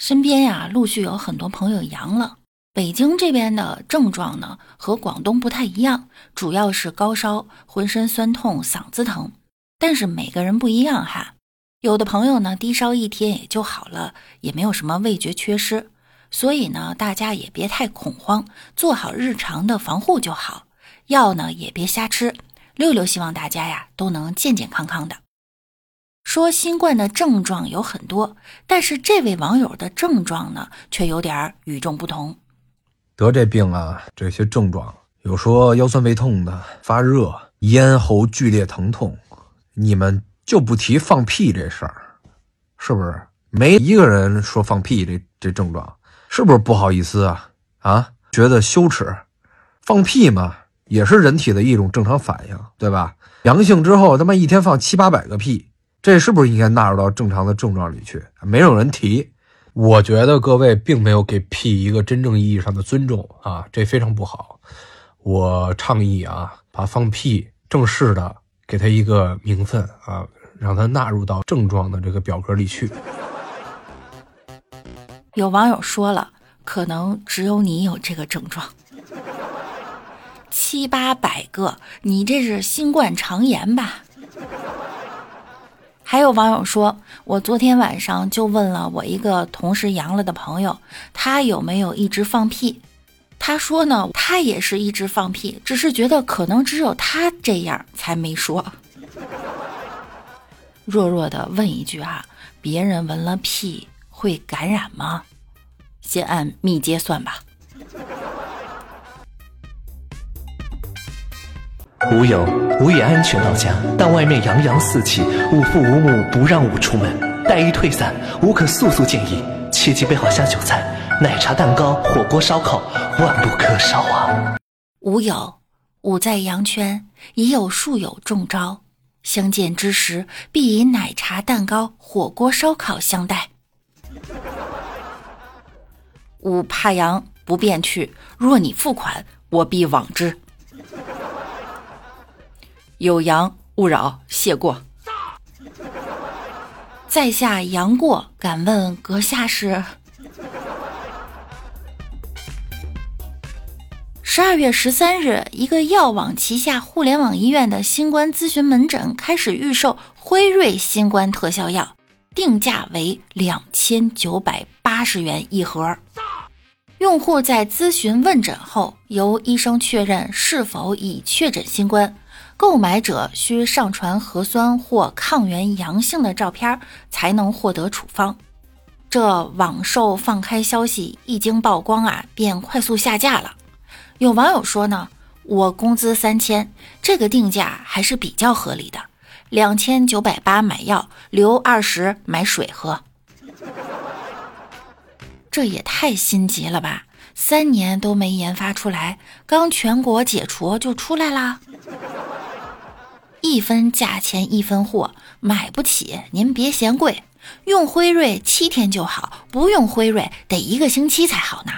身边呀，陆续有很多朋友阳了。北京这边的症状呢，和广东不太一样，主要是高烧、浑身酸痛、嗓子疼。但是每个人不一样哈，有的朋友呢，低烧一天也就好了，也没有什么味觉缺失。所以呢，大家也别太恐慌，做好日常的防护就好。药呢，也别瞎吃。六六希望大家呀，都能健健康康的。说新冠的症状有很多，但是这位网友的症状呢，却有点与众不同。得这病啊，这些症状有说腰酸背痛的、发热、咽喉剧烈疼痛，你们就不提放屁这事儿，是不是？没一个人说放屁这这症状，是不是不好意思啊？啊，觉得羞耻？放屁嘛，也是人体的一种正常反应，对吧？阳性之后，他妈一天放七八百个屁。这是不是应该纳入到正常的症状里去？没有人提，我觉得各位并没有给屁一个真正意义上的尊重啊，这非常不好。我倡议啊，把放屁正式的给他一个名分啊，让他纳入到症状的这个表格里去。有网友说了，可能只有你有这个症状，七八百个，你这是新冠肠炎吧？还有网友说，我昨天晚上就问了我一个同时阳了的朋友，他有没有一直放屁？他说呢，他也是一直放屁，只是觉得可能只有他这样才没说。弱弱的问一句啊，别人闻了屁会感染吗？先按密接算吧。吾有吾也安全到家，但外面洋洋四起，吾父吾母不让吾出门。待一退散，吾可速速建议，切记备好下酒菜，奶茶、蛋糕、火锅、烧烤，万不可少啊！吾有，吾在阳圈已有数友中招，相见之时，必以奶茶、蛋糕、火锅、烧烤相待。吾怕阳，不便去。若你付款，我必往之。有阳勿扰，谢过。在下杨过，敢问阁下是？十二月十三日，一个药网旗下互联网医院的新冠咨询门诊开始预售辉瑞新冠特效药，定价为两千九百八十元一盒。用户在咨询问诊后，由医生确认是否已确诊新冠。购买者需上传核酸或抗原阳性的照片，才能获得处方。这网售放开消息一经曝光啊，便快速下架了。有网友说呢，我工资三千，这个定价还是比较合理的，两千九百八买药，留二十买水喝。这也太心急了吧！三年都没研发出来，刚全国解除就出来啦？一分价钱一分货，买不起您别嫌贵。用辉瑞七天就好，不用辉瑞得一个星期才好呢。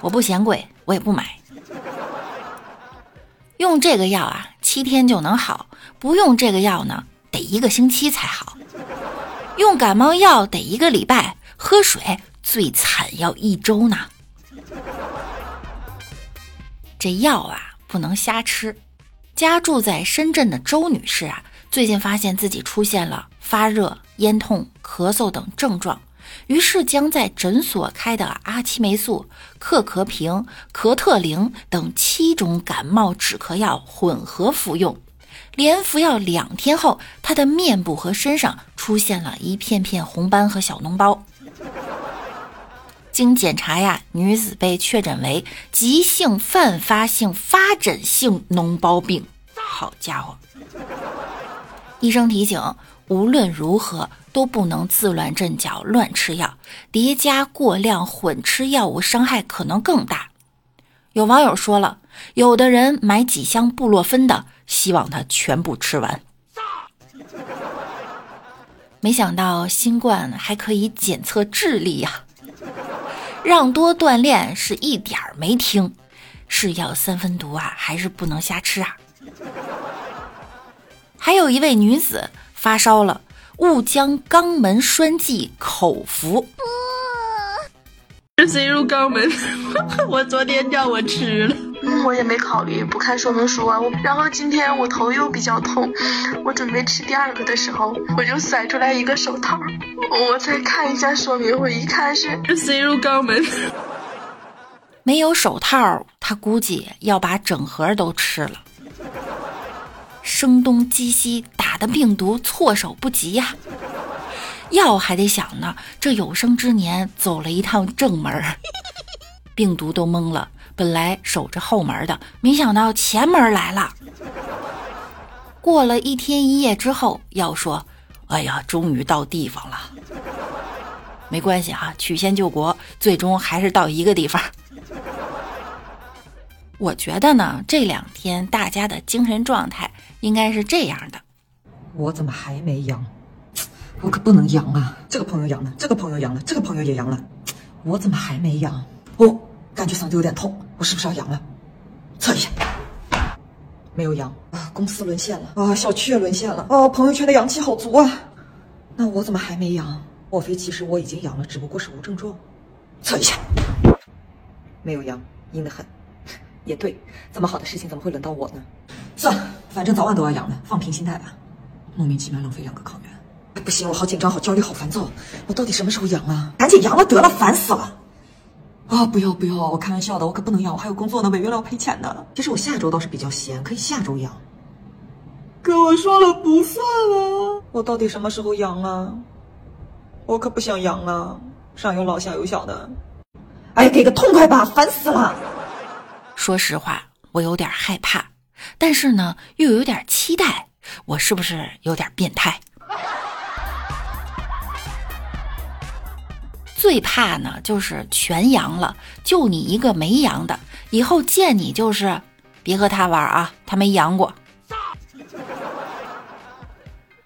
我不嫌贵，我也不买。用这个药啊，七天就能好；不用这个药呢，得一个星期才好。用感冒药得一个礼拜，喝水最惨要一周呢。这药啊，不能瞎吃。家住在深圳的周女士啊，最近发现自己出现了发热、咽痛、咳嗽等症状，于是将在诊所开的阿奇霉素、克咳平、咳特灵等七种感冒止咳药混合服用。连服药两天后，她的面部和身上出现了一片片红斑和小脓包。经检查呀，女子被确诊为急性泛发性发疹性脓包病。好家伙！医生提醒，无论如何都不能自乱阵脚、乱吃药，叠加过量混吃药物，伤害可能更大。有网友说了，有的人买几箱布洛芬的，希望他全部吃完。没想到新冠还可以检测智力呀！让多锻炼是一点儿没听，是药三分毒啊，还是不能瞎吃啊？还有一位女子发烧了，误将肛门栓剂口服，塞入肛门，我昨天叫我吃了。嗯，我也没考虑不看说明书啊。我然后今天我头又比较痛，我准备吃第二个的时候，我就甩出来一个手套，我再看一下说明，我一看 是塞入肛门。没有手套，他估计要把整盒都吃了。声东击西，打的病毒措手不及呀！药还得想呢，这有生之年走了一趟正门，病毒都懵了。本来守着后门的，没想到前门来了。过了一天一夜之后，药说：“哎呀，终于到地方了。没关系哈，曲线救国，最终还是到一个地方。”我觉得呢，这两天大家的精神状态应该是这样的：我怎么还没阳？我可不能阳啊！这个朋友阳了，这个朋友阳了，这个朋友也阳了，我怎么还没阳？哦，感觉嗓子有点痛，我是不是要阳了？测一下，没有阳啊！公司沦陷了啊！小区也沦陷了啊！朋友圈的阳气好足啊！那我怎么还没阳？莫非其实我已经阳了，只不过是无症状？测一下，没有阳，阴得很。也对，这么好的事情怎么会轮到我呢？算了，反正早晚都要阳的，放平心态吧。莫名其妙浪费两个抗原，哎，不行，我好紧张，好焦虑，好烦躁。我到底什么时候阳啊？赶紧阳了得了，烦死了！啊，不要不要，我开玩笑的，我可不能养，我还有工作呢，违约了要赔钱的。其实我下周倒是比较闲，可以下周养。可我说了不算啊！我到底什么时候阳啊？我可不想阳啊！上有老下有小的，哎，给个痛快吧，烦死了！说实话，我有点害怕，但是呢，又有点期待。我是不是有点变态？最怕呢，就是全阳了，就你一个没阳的，以后见你就是别和他玩啊，他没阳过。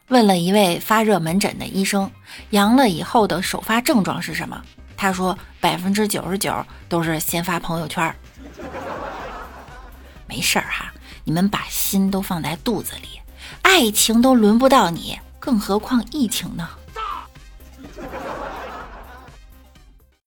问了一位发热门诊的医生，阳了以后的首发症状是什么？他说百分之九十九都是先发朋友圈。没事儿哈，你们把心都放在肚子里，爱情都轮不到你，更何况疫情呢？